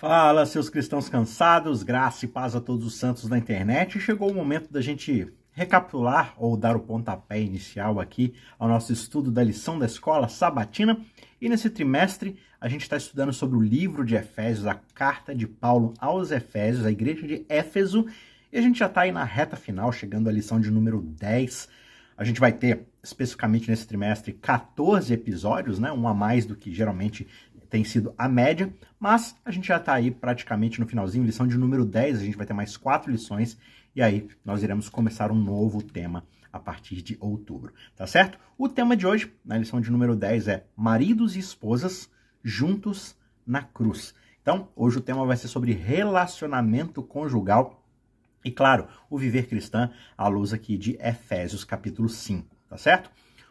Fala, seus cristãos cansados, graça e paz a todos os santos da internet. Chegou o momento da gente recapitular ou dar o pontapé inicial aqui ao nosso estudo da lição da escola sabatina. E nesse trimestre a gente está estudando sobre o livro de Efésios, a carta de Paulo aos Efésios, a igreja de Éfeso. E a gente já está aí na reta final, chegando à lição de número 10. A gente vai ter, especificamente nesse trimestre, 14 episódios, né? Um a mais do que geralmente tem sido a média, mas a gente já está aí praticamente no finalzinho, lição de número 10, a gente vai ter mais quatro lições, e aí nós iremos começar um novo tema a partir de outubro, tá certo? O tema de hoje, na lição de número 10, é maridos e esposas juntos na cruz. Então, hoje o tema vai ser sobre relacionamento conjugal e, claro, o viver cristã à luz aqui de Efésios capítulo 5, tá certo?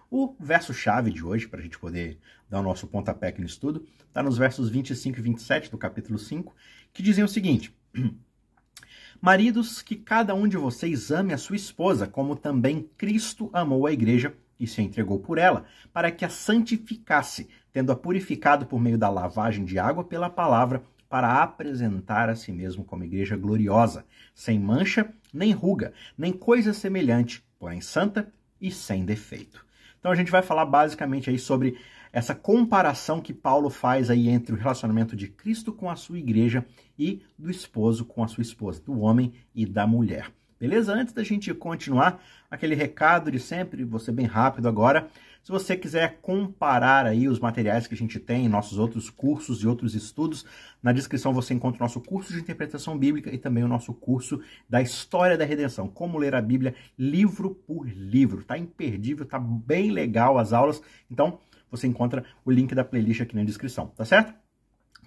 O verso-chave de hoje, para a gente poder dar o nosso pontapé aqui no estudo, está nos versos 25 e 27 do capítulo 5, que dizem o seguinte: Maridos, que cada um de vocês ame a sua esposa, como também Cristo amou a igreja e se entregou por ela, para que a santificasse, tendo-a purificado por meio da lavagem de água pela palavra, para apresentar a si mesmo como igreja gloriosa, sem mancha, nem ruga, nem coisa semelhante, porém santa e sem defeito. Então a gente vai falar basicamente aí sobre essa comparação que Paulo faz aí entre o relacionamento de Cristo com a sua igreja e do esposo com a sua esposa, do homem e da mulher. Beleza? Antes da gente continuar, aquele recado de sempre, ser bem rápido agora. Se você quiser comparar aí os materiais que a gente tem, nossos outros cursos e outros estudos, na descrição você encontra o nosso curso de interpretação bíblica e também o nosso curso da história da redenção, como ler a Bíblia livro por livro. Tá imperdível, tá bem legal as aulas. Então, você encontra o link da playlist aqui na descrição, tá certo?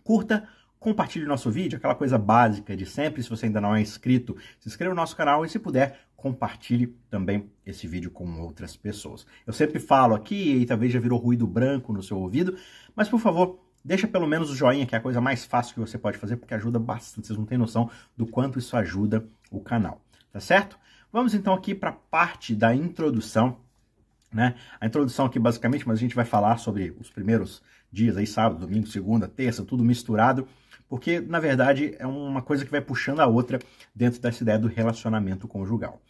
Curta, compartilhe nosso vídeo, aquela coisa básica de sempre. Se você ainda não é inscrito, se inscreva no nosso canal e, se puder, compartilhe também esse vídeo com outras pessoas. Eu sempre falo aqui, e talvez já virou ruído branco no seu ouvido, mas por favor, deixa pelo menos o joinha, que é a coisa mais fácil que você pode fazer, porque ajuda bastante. Vocês não têm noção do quanto isso ajuda o canal, tá certo? Vamos então aqui para a parte da introdução né? A introdução aqui basicamente, mas a gente vai falar sobre os primeiros dias aí, sábado, domingo, segunda, terça, tudo misturado, porque na verdade é uma coisa que vai puxando a outra dentro dessa ideia do relacionamento conjugal.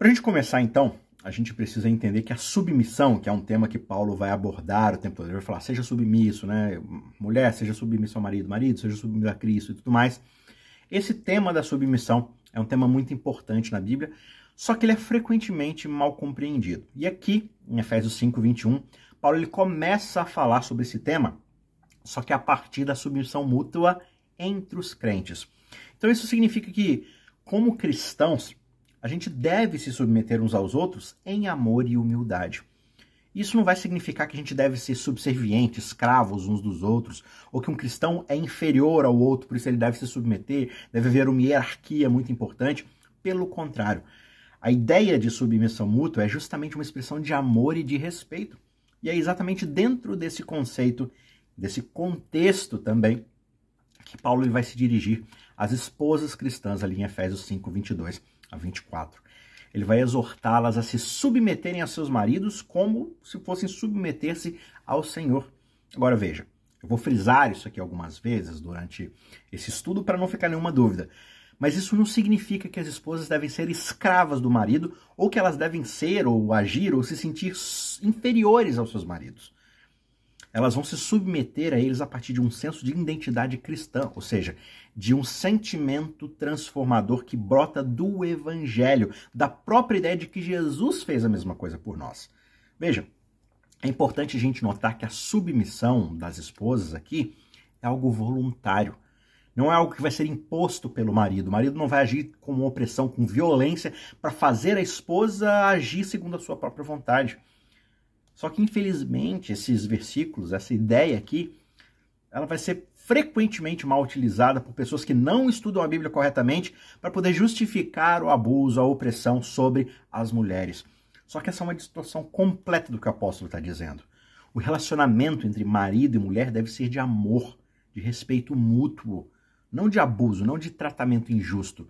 Para a gente começar então, a gente precisa entender que a submissão, que é um tema que Paulo vai abordar o tempo todo, ele vai falar, seja submisso, né? Mulher, seja submisso ao marido, marido, seja submisso a Cristo e tudo mais. Esse tema da submissão é um tema muito importante na Bíblia, só que ele é frequentemente mal compreendido. E aqui, em Efésios 5, 21, Paulo ele começa a falar sobre esse tema, só que a partir da submissão mútua entre os crentes. Então isso significa que, como cristãos, a gente deve se submeter uns aos outros em amor e humildade. Isso não vai significar que a gente deve ser subserviente, escravos uns dos outros, ou que um cristão é inferior ao outro, por isso ele deve se submeter, deve haver uma hierarquia muito importante. Pelo contrário, a ideia de submissão mútua é justamente uma expressão de amor e de respeito. E é exatamente dentro desse conceito, desse contexto também, que Paulo vai se dirigir às esposas cristãs ali em Efésios 5, 22 a 24. Ele vai exortá-las a se submeterem a seus maridos como se fossem submeter-se ao Senhor. Agora veja, eu vou frisar isso aqui algumas vezes durante esse estudo para não ficar nenhuma dúvida. Mas isso não significa que as esposas devem ser escravas do marido ou que elas devem ser ou agir ou se sentir inferiores aos seus maridos. Elas vão se submeter a eles a partir de um senso de identidade cristã, ou seja, de um sentimento transformador que brota do evangelho, da própria ideia de que Jesus fez a mesma coisa por nós. Veja, é importante a gente notar que a submissão das esposas aqui é algo voluntário. Não é algo que vai ser imposto pelo marido. O marido não vai agir com opressão, com violência, para fazer a esposa agir segundo a sua própria vontade. Só que, infelizmente, esses versículos, essa ideia aqui, ela vai ser frequentemente mal utilizada por pessoas que não estudam a Bíblia corretamente para poder justificar o abuso, a opressão sobre as mulheres. Só que essa é uma distorção completa do que o apóstolo está dizendo. O relacionamento entre marido e mulher deve ser de amor, de respeito mútuo, não de abuso, não de tratamento injusto.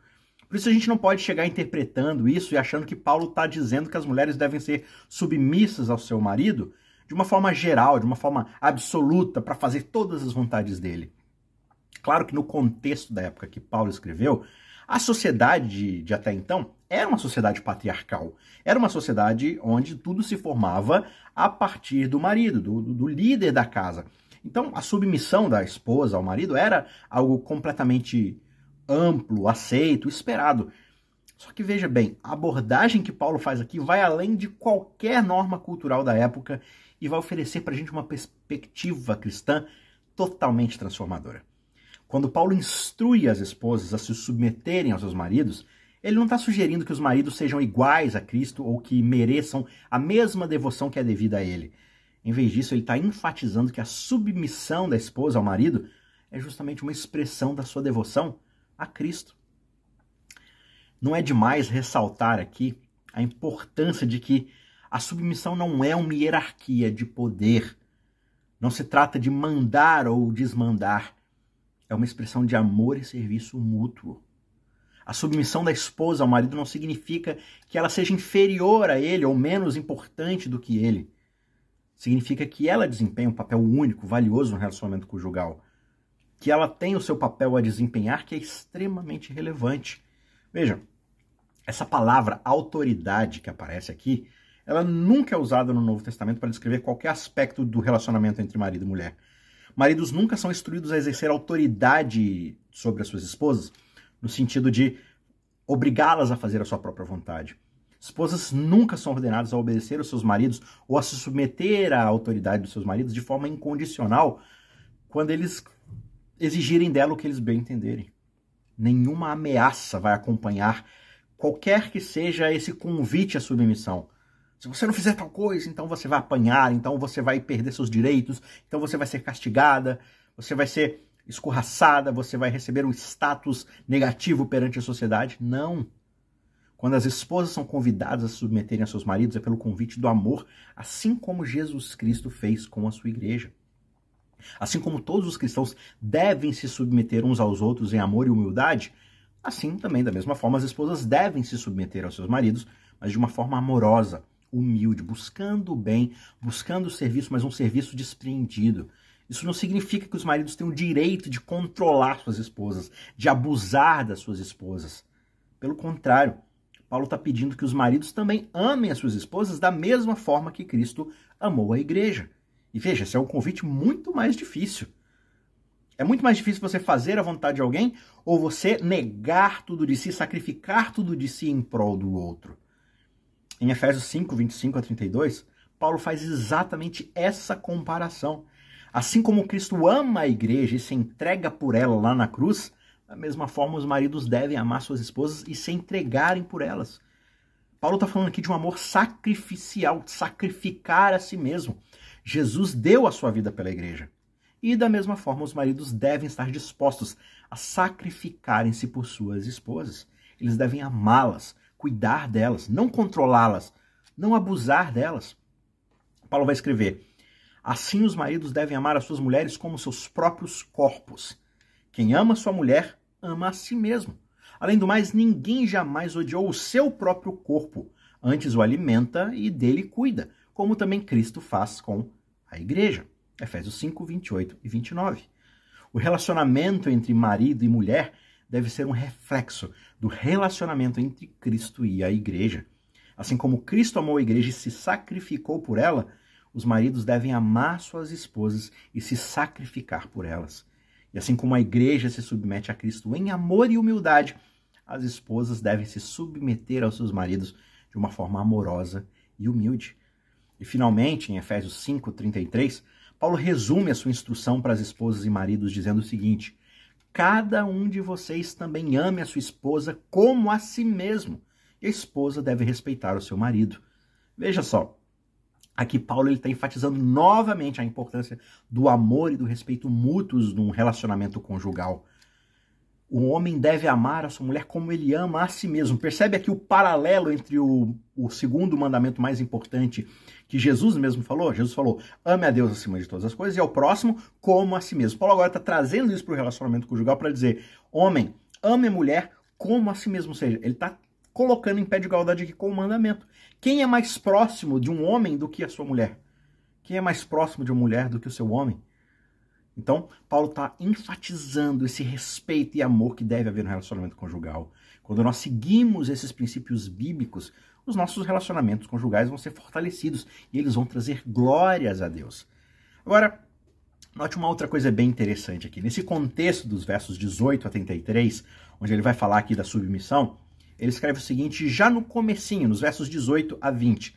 Por isso a gente não pode chegar interpretando isso e achando que Paulo está dizendo que as mulheres devem ser submissas ao seu marido de uma forma geral, de uma forma absoluta, para fazer todas as vontades dele. Claro que no contexto da época que Paulo escreveu, a sociedade de, de, até então era uma sociedade patriarcal. Era uma sociedade onde tudo se formava a partir do marido, do, do líder da casa. Então, a submissão da esposa ao marido era algo completamente amplo, aceito, esperado. Só que veja bem, a abordagem que Paulo faz aqui vai além de qualquer norma cultural da época e vai oferecer para a gente uma perspectiva cristã totalmente transformadora. Quando Paulo instrui as esposas a se submeterem aos seus maridos, ele não está sugerindo que os maridos sejam iguais a Cristo ou que mereçam a mesma devoção que é devida a ele. Em vez disso, ele está enfatizando que a submissão da esposa ao marido é justamente uma expressão da sua devoção a Cristo. Não é demais ressaltar aqui a importância de que a submissão não é uma hierarquia de poder. Não se trata de mandar ou desmandar. É uma expressão de amor e serviço mútuo. A submissão da esposa ao marido não significa que ela seja inferior a ele ou menos importante do que ele. Significa que ela desempenha um papel único, valioso no relacionamento conjugal. Que ela tem o seu papel a desempenhar que é extremamente relevante. Veja, essa palavra autoridade que aparece aqui, ela nunca é usada no Novo Testamento para descrever qualquer aspecto do relacionamento entre marido e mulher. Maridos nunca são instruídos a exercer autoridade sobre as suas esposas, no sentido de obrigá-las a fazer a sua própria vontade. Esposas nunca são ordenadas a obedecer aos seus maridos ou a se submeter à autoridade dos seus maridos de forma incondicional quando eles exigirem dela o que eles bem entenderem. Nenhuma ameaça vai acompanhar qualquer que seja esse convite à submissão. Se você não fizer tal coisa, então você vai apanhar, então você vai perder seus direitos, então você vai ser castigada, você vai ser escorraçada, você vai receber um status negativo perante a sociedade. Não. Quando as esposas são convidadas a se submeterem a seus maridos, é pelo convite do amor, assim como Jesus Cristo fez com a sua igreja. Assim como todos os cristãos devem se submeter uns aos outros em amor e humildade, assim também, da mesma forma, as esposas devem se submeter aos seus maridos, mas de uma forma amorosa, humilde, buscando o bem, buscando o serviço, mas um serviço despreendido. Isso não significa que os maridos têm o direito de controlar suas esposas, de abusar das suas esposas. Pelo contrário, Paulo está pedindo que os maridos também amem as suas esposas da mesma forma que Cristo amou a igreja. E veja, esse é um convite muito mais difícil. É muito mais difícil você fazer a vontade de alguém ou você negar tudo de si, sacrificar tudo de si em prol do outro. Em Efésios 5, 25 a 32, Paulo faz exatamente essa comparação. Assim como Cristo ama a igreja e se entrega por ela lá na cruz, da mesma forma os maridos devem amar suas esposas e se entregarem por elas. Paulo está falando aqui de um amor sacrificial, sacrificar a si mesmo. Jesus deu a sua vida pela igreja. E da mesma forma, os maridos devem estar dispostos a sacrificarem-se por suas esposas. Eles devem amá-las, cuidar delas, não controlá-las, não abusar delas. Paulo vai escrever: Assim os maridos devem amar as suas mulheres como seus próprios corpos. Quem ama sua mulher, ama a si mesmo. Além do mais, ninguém jamais odiou o seu próprio corpo, antes o alimenta e dele cuida, como também Cristo faz com a igreja. Efésios 5, 28 e 29. O relacionamento entre marido e mulher deve ser um reflexo do relacionamento entre Cristo e a igreja. Assim como Cristo amou a igreja e se sacrificou por ela, os maridos devem amar suas esposas e se sacrificar por elas. E assim como a igreja se submete a Cristo em amor e humildade, as esposas devem se submeter aos seus maridos de uma forma amorosa e humilde. E finalmente, em Efésios 5:33, Paulo resume a sua instrução para as esposas e maridos dizendo o seguinte: Cada um de vocês também ame a sua esposa como a si mesmo, e a esposa deve respeitar o seu marido. Veja só, aqui Paulo está enfatizando novamente a importância do amor e do respeito mútuos num relacionamento conjugal. O homem deve amar a sua mulher como ele ama a si mesmo. Percebe aqui o paralelo entre o, o segundo mandamento mais importante que Jesus mesmo falou? Jesus falou: ame a Deus acima de todas as coisas e ao próximo como a si mesmo. Paulo agora está trazendo isso para o relacionamento conjugal para dizer: homem, ame a mulher como a si mesmo. Ou seja, ele está colocando em pé de igualdade aqui com o mandamento. Quem é mais próximo de um homem do que a sua mulher? Quem é mais próximo de uma mulher do que o seu homem? Então, Paulo está enfatizando esse respeito e amor que deve haver no relacionamento conjugal. Quando nós seguimos esses princípios bíblicos, os nossos relacionamentos conjugais vão ser fortalecidos e eles vão trazer glórias a Deus. Agora, note uma outra coisa bem interessante aqui. Nesse contexto dos versos 18 a 33, onde ele vai falar aqui da submissão, ele escreve o seguinte já no comecinho, nos versos 18 a 20.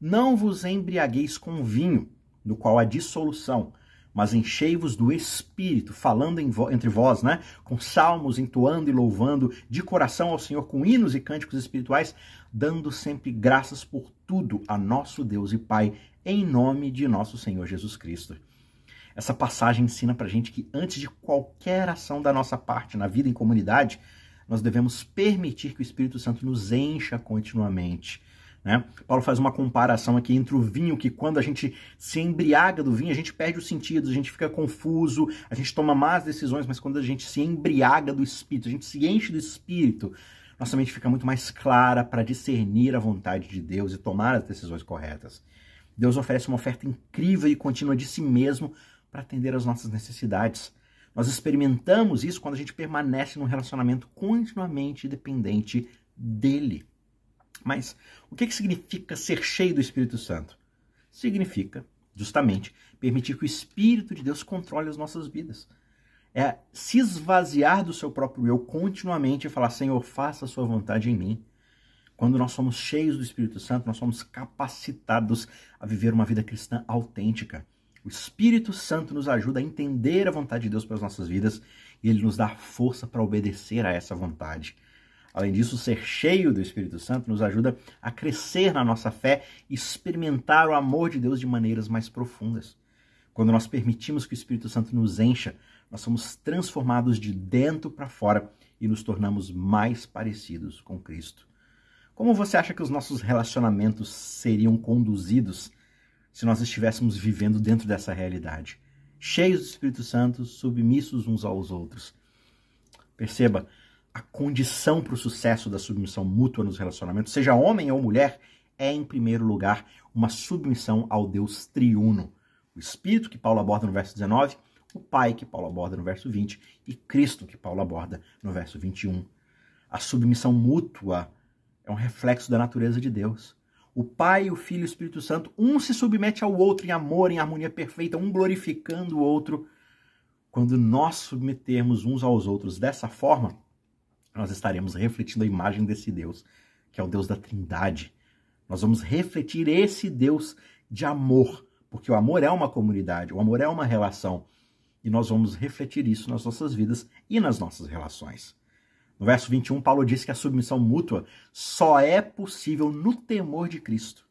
Não vos embriagueis com vinho, no qual há dissolução, mas enchei-vos do Espírito, falando entre vós, né? Com salmos, entoando e louvando de coração ao Senhor com hinos e cânticos espirituais, dando sempre graças por tudo a nosso Deus e Pai, em nome de nosso Senhor Jesus Cristo. Essa passagem ensina pra gente que antes de qualquer ação da nossa parte na vida em comunidade, nós devemos permitir que o Espírito Santo nos encha continuamente né? Paulo faz uma comparação aqui entre o vinho, que quando a gente se embriaga do vinho, a gente perde os sentidos, a gente fica confuso, a gente toma más decisões, mas quando a gente se embriaga do Espírito, a gente se enche do Espírito, nossa mente fica muito mais clara para discernir a vontade de Deus e tomar as decisões corretas. Deus oferece uma oferta incrível e contínua de si mesmo para atender às nossas necessidades. Nós experimentamos isso quando a gente permanece num relacionamento continuamente dependente dele. Mas o que, que significa ser cheio do Espírito Santo? Significa, justamente, permitir que o Espírito de Deus controle as nossas vidas. É se esvaziar do seu próprio eu continuamente e falar: Senhor, faça a sua vontade em mim. Quando nós somos cheios do Espírito Santo, nós somos capacitados a viver uma vida cristã autêntica. O Espírito Santo nos ajuda a entender a vontade de Deus para as nossas vidas e ele nos dá força para obedecer a essa vontade. Além disso, ser cheio do Espírito Santo nos ajuda a crescer na nossa fé e experimentar o amor de Deus de maneiras mais profundas. Quando nós permitimos que o Espírito Santo nos encha, nós somos transformados de dentro para fora e nos tornamos mais parecidos com Cristo. Como você acha que os nossos relacionamentos seriam conduzidos se nós estivéssemos vivendo dentro dessa realidade? Cheios do Espírito Santo, submissos uns aos outros. Perceba, a condição para o sucesso da submissão mútua nos relacionamentos, seja homem ou mulher, é, em primeiro lugar, uma submissão ao Deus triuno. O Espírito, que Paulo aborda no verso 19, o Pai, que Paulo aborda no verso 20, e Cristo, que Paulo aborda no verso 21. A submissão mútua é um reflexo da natureza de Deus. O Pai, o Filho e o Espírito Santo, um se submete ao outro em amor, em harmonia perfeita, um glorificando o outro. Quando nós submetermos uns aos outros dessa forma, nós estaremos refletindo a imagem desse Deus, que é o Deus da Trindade. Nós vamos refletir esse Deus de amor, porque o amor é uma comunidade, o amor é uma relação. E nós vamos refletir isso nas nossas vidas e nas nossas relações. No verso 21, Paulo diz que a submissão mútua só é possível no temor de Cristo.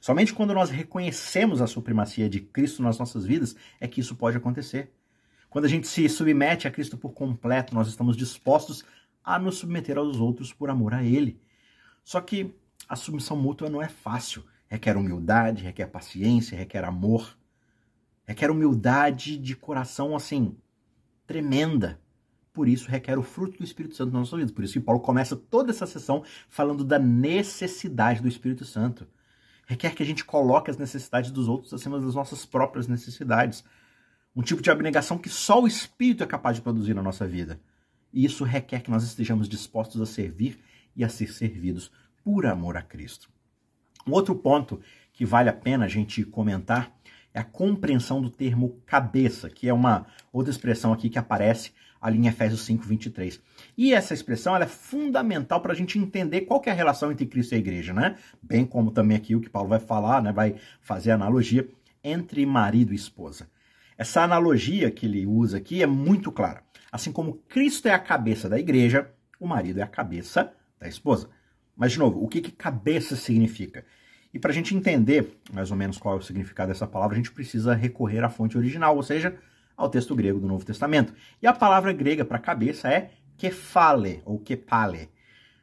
Somente quando nós reconhecemos a supremacia de Cristo nas nossas vidas é que isso pode acontecer. Quando a gente se submete a Cristo por completo, nós estamos dispostos a nos submeter aos outros por amor a Ele. Só que a submissão mútua não é fácil. Requer humildade, requer paciência, requer amor, requer humildade de coração assim tremenda. Por isso requer o fruto do Espírito Santo nas nossas vidas. Por isso que Paulo começa toda essa sessão falando da necessidade do Espírito Santo. Requer que a gente coloque as necessidades dos outros acima das nossas próprias necessidades. Um tipo de abnegação que só o Espírito é capaz de produzir na nossa vida. E isso requer que nós estejamos dispostos a servir e a ser servidos por amor a Cristo. Um outro ponto que vale a pena a gente comentar é a compreensão do termo cabeça, que é uma outra expressão aqui que aparece ali em Efésios 5, 23. E essa expressão é fundamental para a gente entender qual é a relação entre Cristo e a igreja, né? Bem como também aqui o que Paulo vai falar, né? vai fazer analogia entre marido e esposa. Essa analogia que ele usa aqui é muito clara. Assim como Cristo é a cabeça da igreja, o marido é a cabeça da esposa. Mas, de novo, o que, que cabeça significa? E para a gente entender mais ou menos qual é o significado dessa palavra, a gente precisa recorrer à fonte original, ou seja, ao texto grego do Novo Testamento. E a palavra grega para cabeça é kefale, ou kepale.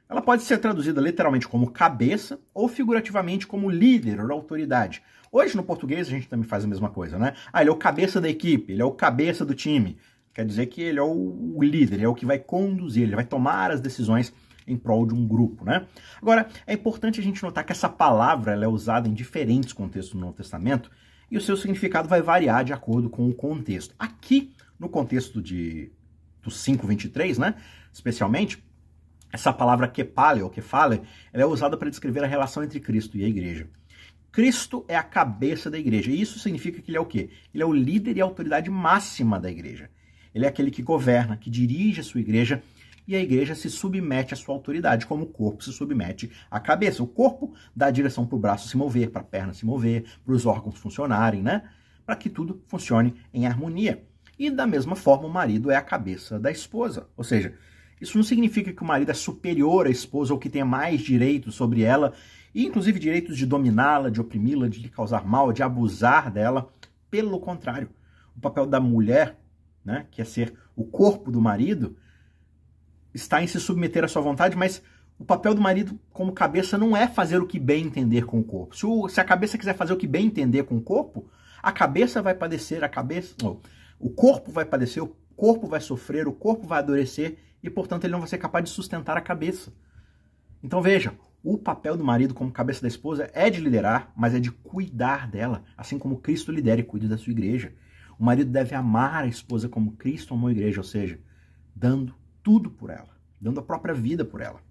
Ela pode ser traduzida literalmente como cabeça ou figurativamente como líder ou autoridade. Hoje no português a gente também faz a mesma coisa, né? Ah, ele é o cabeça da equipe, ele é o cabeça do time. Quer dizer que ele é o líder, ele é o que vai conduzir, ele vai tomar as decisões em prol de um grupo, né? Agora, é importante a gente notar que essa palavra é usada em diferentes contextos no Novo Testamento e o seu significado vai variar de acordo com o contexto. Aqui, no contexto de do 5:23, né, especialmente, essa palavra kepale ou kefale, ela é usada para descrever a relação entre Cristo e a igreja. Cristo é a cabeça da igreja. E isso significa que ele é o quê? Ele é o líder e a autoridade máxima da igreja. Ele é aquele que governa, que dirige a sua igreja e a igreja se submete à sua autoridade, como o corpo se submete à cabeça. O corpo dá a direção para o braço se mover, para a perna se mover, para os órgãos funcionarem, né? Para que tudo funcione em harmonia. E da mesma forma, o marido é a cabeça da esposa. Ou seja, isso não significa que o marido é superior à esposa ou que tenha mais direitos sobre ela, e inclusive direitos de dominá-la, de oprimi-la, de lhe causar mal, de abusar dela. Pelo contrário, o papel da mulher, né, que é ser o corpo do marido, está em se submeter à sua vontade, mas o papel do marido como cabeça não é fazer o que bem entender com o corpo. Se, o, se a cabeça quiser fazer o que bem entender com o corpo, a cabeça vai padecer, a cabeça, oh, o corpo vai padecer, o corpo vai sofrer, o corpo vai adoecer e, portanto, ele não vai ser capaz de sustentar a cabeça. Então veja, o papel do marido como cabeça da esposa é de liderar, mas é de cuidar dela, assim como Cristo lidera e cuida da sua igreja. O marido deve amar a esposa como Cristo amou a igreja, ou seja, dando tudo por ela, dando a própria vida por ela.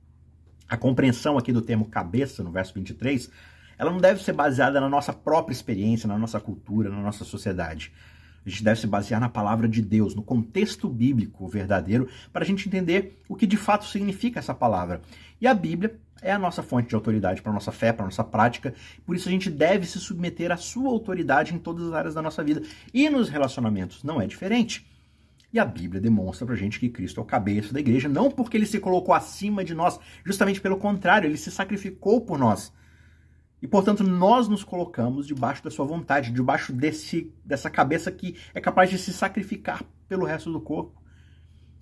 A compreensão aqui do termo cabeça, no verso 23, ela não deve ser baseada na nossa própria experiência, na nossa cultura, na nossa sociedade. A gente deve se basear na palavra de Deus, no contexto bíblico verdadeiro, para a gente entender o que de fato significa essa palavra. E a Bíblia é a nossa fonte de autoridade para a nossa fé, para a nossa prática, por isso a gente deve se submeter à sua autoridade em todas as áreas da nossa vida. E nos relacionamentos não é diferente. E a Bíblia demonstra pra gente que Cristo é o cabeça da igreja, não porque ele se colocou acima de nós, justamente pelo contrário, ele se sacrificou por nós. E, portanto, nós nos colocamos debaixo da sua vontade, debaixo desse, dessa cabeça que é capaz de se sacrificar pelo resto do corpo.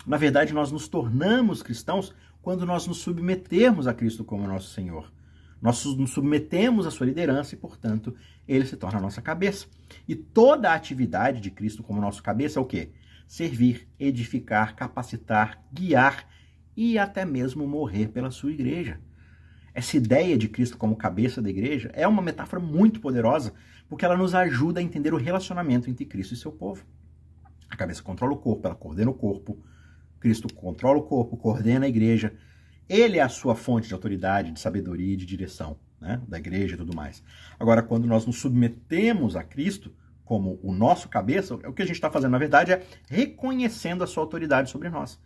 Na verdade, nós nos tornamos cristãos quando nós nos submetemos a Cristo como nosso Senhor. Nós nos submetemos à sua liderança e, portanto, ele se torna a nossa cabeça. E toda a atividade de Cristo como nosso cabeça é o quê? Servir, edificar, capacitar, guiar e até mesmo morrer pela sua igreja. Essa ideia de Cristo como cabeça da igreja é uma metáfora muito poderosa, porque ela nos ajuda a entender o relacionamento entre Cristo e seu povo. A cabeça controla o corpo, ela coordena o corpo. Cristo controla o corpo, coordena a igreja. Ele é a sua fonte de autoridade, de sabedoria e de direção né, da igreja e tudo mais. Agora, quando nós nos submetemos a Cristo como o nosso cabeça, o que a gente está fazendo, na verdade, é reconhecendo a sua autoridade sobre nós.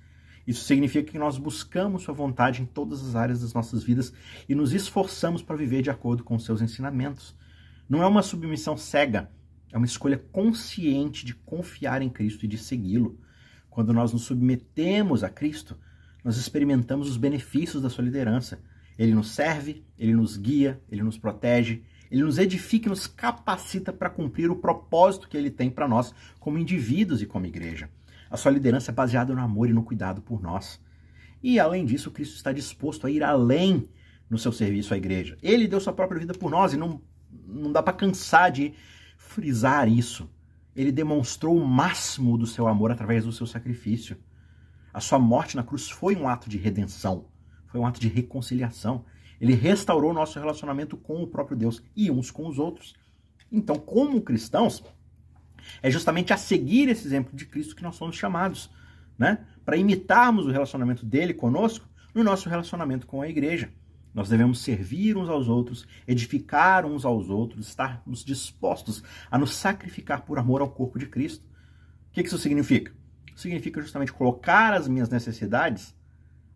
Isso significa que nós buscamos Sua vontade em todas as áreas das nossas vidas e nos esforçamos para viver de acordo com seus ensinamentos. Não é uma submissão cega, é uma escolha consciente de confiar em Cristo e de segui-lo. Quando nós nos submetemos a Cristo, nós experimentamos os benefícios da sua liderança. Ele nos serve, ele nos guia, ele nos protege, ele nos edifica e nos capacita para cumprir o propósito que ele tem para nós como indivíduos e como igreja. A sua liderança é baseada no amor e no cuidado por nós. E além disso, Cristo está disposto a ir além no seu serviço à igreja. Ele deu sua própria vida por nós e não, não dá para cansar de frisar isso. Ele demonstrou o máximo do seu amor através do seu sacrifício. A sua morte na cruz foi um ato de redenção, foi um ato de reconciliação. Ele restaurou nosso relacionamento com o próprio Deus e uns com os outros. Então, como cristãos, é justamente a seguir esse exemplo de Cristo que nós somos chamados, né? Para imitarmos o relacionamento dele conosco no nosso relacionamento com a igreja. Nós devemos servir uns aos outros, edificar uns aos outros, estarmos dispostos a nos sacrificar por amor ao corpo de Cristo. O que isso significa? Significa justamente colocar as minhas necessidades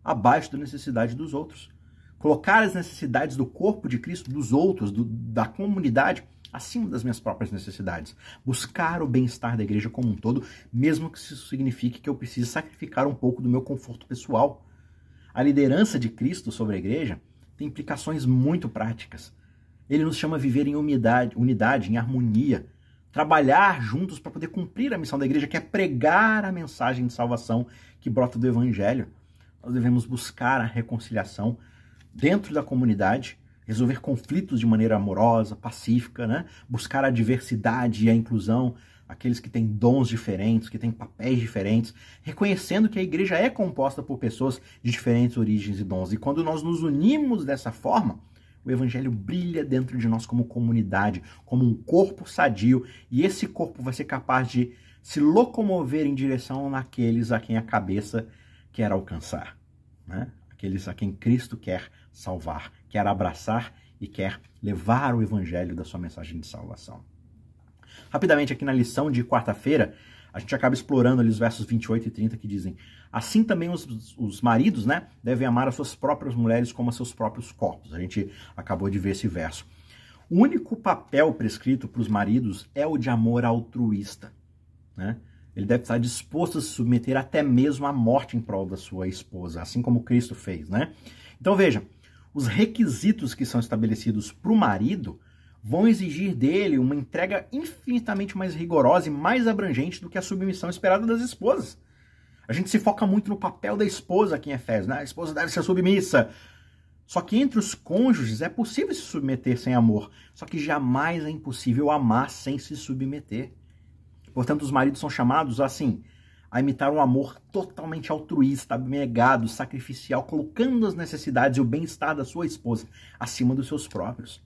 abaixo da necessidade dos outros. Colocar as necessidades do corpo de Cristo, dos outros, do, da comunidade, acima das minhas próprias necessidades. Buscar o bem-estar da igreja como um todo, mesmo que isso signifique que eu precise sacrificar um pouco do meu conforto pessoal. A liderança de Cristo sobre a igreja tem implicações muito práticas. Ele nos chama a viver em unidade, unidade em harmonia, trabalhar juntos para poder cumprir a missão da igreja, que é pregar a mensagem de salvação que brota do evangelho. Nós devemos buscar a reconciliação dentro da comunidade resolver conflitos de maneira amorosa, pacífica, né? buscar a diversidade e a inclusão, aqueles que têm dons diferentes, que têm papéis diferentes, reconhecendo que a igreja é composta por pessoas de diferentes origens e dons. E quando nós nos unimos dessa forma, o evangelho brilha dentro de nós como comunidade, como um corpo sadio, e esse corpo vai ser capaz de se locomover em direção naqueles a quem a cabeça quer alcançar, né? aqueles a quem Cristo quer salvar, quer abraçar e quer levar o evangelho da sua mensagem de salvação. Rapidamente, aqui na lição de quarta-feira, a gente acaba explorando ali os versos 28 e 30 que dizem: Assim também os, os maridos né, devem amar as suas próprias mulheres como a seus próprios corpos. A gente acabou de ver esse verso. O único papel prescrito para os maridos é o de amor altruísta. Né? Ele deve estar disposto a se submeter até mesmo à morte em prol da sua esposa, assim como Cristo fez. Né? Então veja, os requisitos que são estabelecidos para o marido vão exigir dele uma entrega infinitamente mais rigorosa e mais abrangente do que a submissão esperada das esposas. A gente se foca muito no papel da esposa aqui em Efésios, né? A esposa deve ser submissa. Só que entre os cônjuges é possível se submeter sem amor, só que jamais é impossível amar sem se submeter. Portanto, os maridos são chamados assim a imitar um amor totalmente altruísta, abnegado, sacrificial, colocando as necessidades e o bem-estar da sua esposa acima dos seus próprios.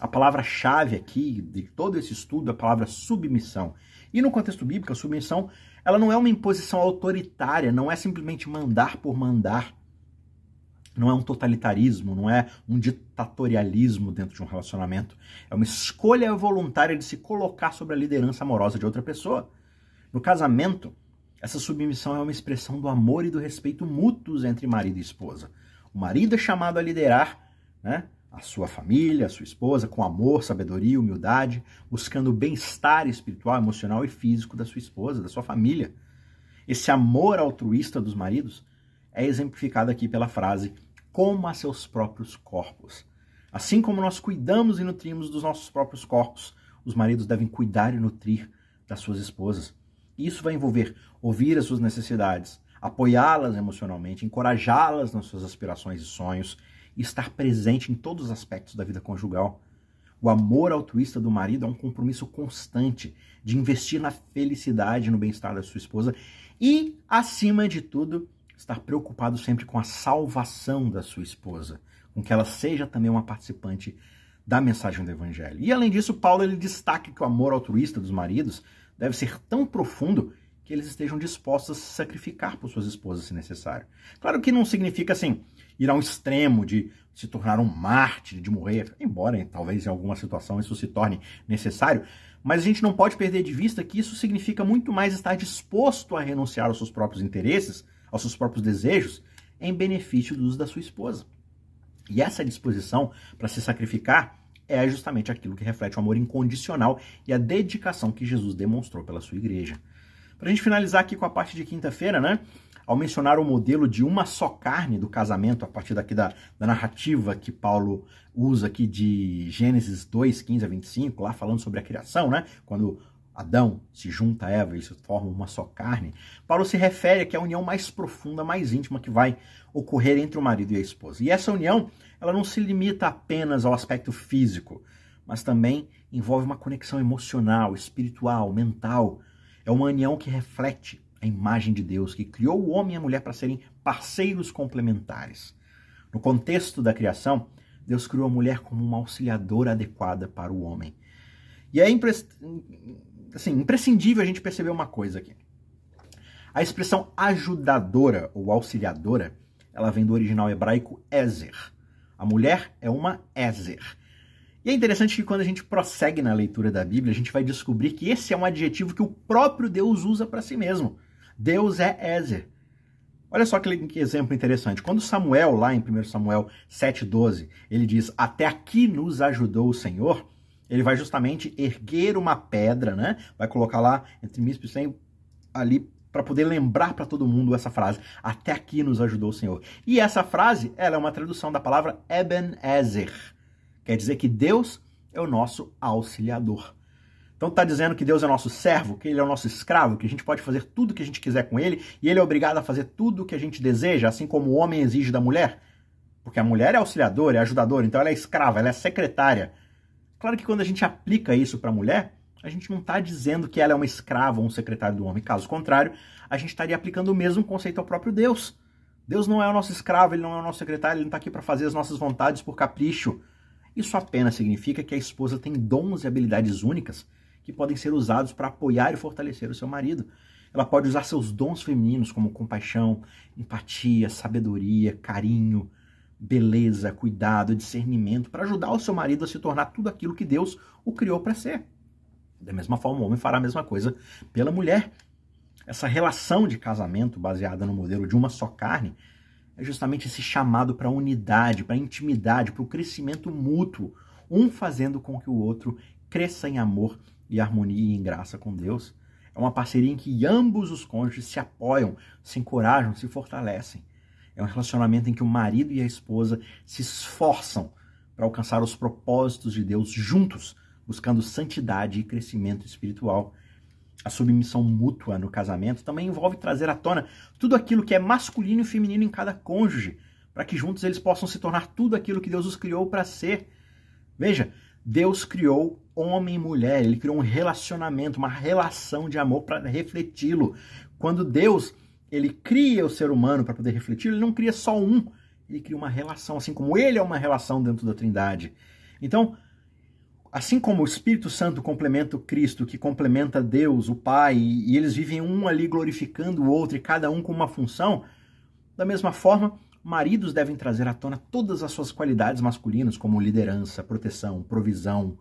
A palavra-chave aqui de todo esse estudo é a palavra submissão. E no contexto bíblico, a submissão ela não é uma imposição autoritária, não é simplesmente mandar por mandar. Não é um totalitarismo, não é um ditatorialismo dentro de um relacionamento. É uma escolha voluntária de se colocar sobre a liderança amorosa de outra pessoa. No casamento, essa submissão é uma expressão do amor e do respeito mútuos entre marido e esposa. O marido é chamado a liderar, né? a sua família, a sua esposa, com amor, sabedoria, humildade, buscando o bem-estar espiritual, emocional e físico da sua esposa, da sua família. Esse amor altruísta dos maridos é exemplificado aqui pela frase como a seus próprios corpos. Assim como nós cuidamos e nutrimos dos nossos próprios corpos, os maridos devem cuidar e nutrir das suas esposas. Isso vai envolver ouvir as suas necessidades, apoiá-las emocionalmente, encorajá-las nas suas aspirações e sonhos e estar presente em todos os aspectos da vida conjugal. O amor altruísta do marido é um compromisso constante de investir na felicidade e no bem-estar da sua esposa e, acima de tudo, estar preocupado sempre com a salvação da sua esposa, com que ela seja também uma participante da mensagem do evangelho. E além disso, Paulo ele destaca que o amor altruísta dos maridos deve ser tão profundo que eles estejam dispostos a se sacrificar por suas esposas se necessário. Claro que não significa assim ir ao extremo de se tornar um mártir, de morrer, embora talvez em alguma situação isso se torne necessário, mas a gente não pode perder de vista que isso significa muito mais estar disposto a renunciar aos seus próprios interesses, aos seus próprios desejos, em benefício do uso da sua esposa. E essa disposição para se sacrificar é justamente aquilo que reflete o amor incondicional e a dedicação que Jesus demonstrou pela sua igreja. Para a gente finalizar aqui com a parte de quinta-feira, né? Ao mencionar o modelo de uma só carne do casamento, a partir daqui da, da narrativa que Paulo usa aqui de Gênesis 2, 15 a 25, lá falando sobre a criação, né? Quando Adão se junta a Eva e se formam uma só carne, Paulo se refere que é a união mais profunda, mais íntima que vai ocorrer entre o marido e a esposa. E essa união, ela não se limita apenas ao aspecto físico, mas também envolve uma conexão emocional, espiritual, mental, é uma união que reflete a imagem de Deus, que criou o homem e a mulher para serem parceiros complementares. No contexto da criação, Deus criou a mulher como uma auxiliadora adequada para o homem. E é assim, imprescindível a gente perceber uma coisa aqui. A expressão ajudadora ou auxiliadora, ela vem do original hebraico Ezer. A mulher é uma Ezer. E é interessante que quando a gente prossegue na leitura da Bíblia, a gente vai descobrir que esse é um adjetivo que o próprio Deus usa para si mesmo. Deus é Ezer. Olha só que, que, exemplo interessante. Quando Samuel, lá em 1 Samuel 7,12, ele diz: Até aqui nos ajudou o Senhor, ele vai justamente erguer uma pedra, né? Vai colocar lá entre Mispe e Sem, ali para poder lembrar para todo mundo essa frase. Até aqui nos ajudou o Senhor. E essa frase, ela é uma tradução da palavra Ebenezer Quer dizer que Deus é o nosso auxiliador. Então está dizendo que Deus é nosso servo, que ele é o nosso escravo, que a gente pode fazer tudo o que a gente quiser com ele e ele é obrigado a fazer tudo o que a gente deseja, assim como o homem exige da mulher. Porque a mulher é auxiliadora, é ajudadora, então ela é escrava, ela é secretária. Claro que quando a gente aplica isso para a mulher, a gente não está dizendo que ela é uma escrava ou um secretário do homem. Caso contrário, a gente estaria aplicando o mesmo conceito ao próprio Deus. Deus não é o nosso escravo, ele não é o nosso secretário, ele não está aqui para fazer as nossas vontades por capricho. Isso apenas significa que a esposa tem dons e habilidades únicas que podem ser usados para apoiar e fortalecer o seu marido. Ela pode usar seus dons femininos como compaixão, empatia, sabedoria, carinho, beleza, cuidado, discernimento para ajudar o seu marido a se tornar tudo aquilo que Deus o criou para ser. Da mesma forma, o homem fará a mesma coisa pela mulher. Essa relação de casamento baseada no modelo de uma só carne é justamente esse chamado para unidade, para intimidade, para o crescimento mútuo, um fazendo com que o outro cresça em amor e harmonia e em graça com Deus. É uma parceria em que ambos os cônjuges se apoiam, se encorajam, se fortalecem. É um relacionamento em que o marido e a esposa se esforçam para alcançar os propósitos de Deus juntos, buscando santidade e crescimento espiritual. A submissão mútua no casamento também envolve trazer à tona tudo aquilo que é masculino e feminino em cada cônjuge, para que juntos eles possam se tornar tudo aquilo que Deus os criou para ser. Veja, Deus criou homem e mulher, ele criou um relacionamento, uma relação de amor para refleti-lo. Quando Deus ele cria o ser humano para poder refletir, ele não cria só um, ele cria uma relação, assim como ele é uma relação dentro da Trindade. Então, assim como o Espírito Santo complementa o Cristo, que complementa Deus, o Pai, e eles vivem um ali glorificando o outro, e cada um com uma função, da mesma forma, maridos devem trazer à tona todas as suas qualidades masculinas, como liderança, proteção, provisão,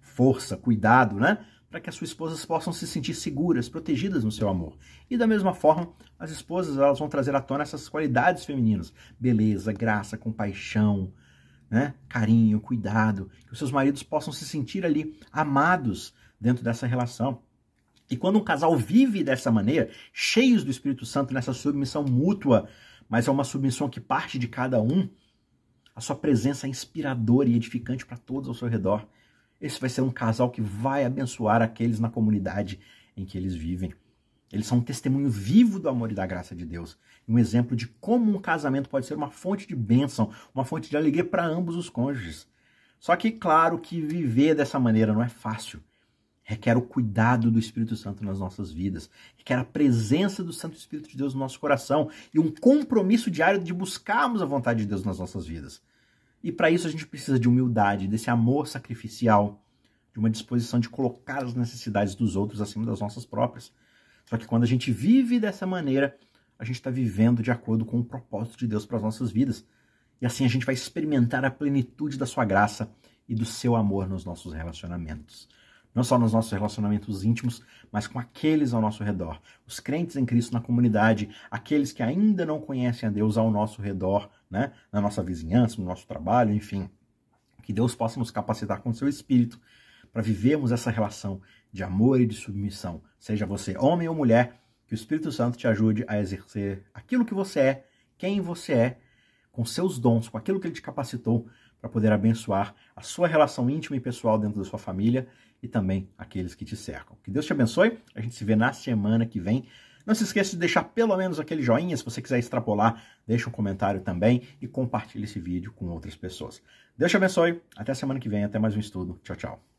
força, cuidado, né? Para que as suas esposas possam se sentir seguras, protegidas no seu amor. E da mesma forma, as esposas elas vão trazer à tona essas qualidades femininas: beleza, graça, compaixão, né? carinho, cuidado, que os seus maridos possam se sentir ali amados dentro dessa relação. E quando um casal vive dessa maneira, cheios do Espírito Santo, nessa submissão mútua, mas é uma submissão que parte de cada um, a sua presença é inspiradora e edificante para todos ao seu redor. Esse vai ser um casal que vai abençoar aqueles na comunidade em que eles vivem. Eles são um testemunho vivo do amor e da graça de Deus. Um exemplo de como um casamento pode ser uma fonte de bênção, uma fonte de alegria para ambos os cônjuges. Só que, claro, que viver dessa maneira não é fácil requer o cuidado do Espírito Santo nas nossas vidas, requer a presença do Santo Espírito de Deus no nosso coração e um compromisso diário de buscarmos a vontade de Deus nas nossas vidas. E para isso a gente precisa de humildade, desse amor sacrificial, de uma disposição de colocar as necessidades dos outros acima das nossas próprias. Só que quando a gente vive dessa maneira, a gente está vivendo de acordo com o propósito de Deus para as nossas vidas. E assim a gente vai experimentar a plenitude da sua graça e do seu amor nos nossos relacionamentos não só nos nossos relacionamentos íntimos, mas com aqueles ao nosso redor. Os crentes em Cristo na comunidade, aqueles que ainda não conhecem a Deus ao nosso redor, né? na nossa vizinhança, no nosso trabalho, enfim. Que Deus possa nos capacitar com o seu espírito para vivermos essa relação de amor e de submissão. Seja você homem ou mulher, que o Espírito Santo te ajude a exercer aquilo que você é, quem você é, com seus dons, com aquilo que ele te capacitou para poder abençoar a sua relação íntima e pessoal dentro da sua família e também aqueles que te cercam. Que Deus te abençoe. A gente se vê na semana que vem. Não se esqueça de deixar pelo menos aquele joinha. Se você quiser extrapolar, deixa um comentário também e compartilhe esse vídeo com outras pessoas. Deus te abençoe. Até semana que vem. Até mais um estudo. Tchau, tchau.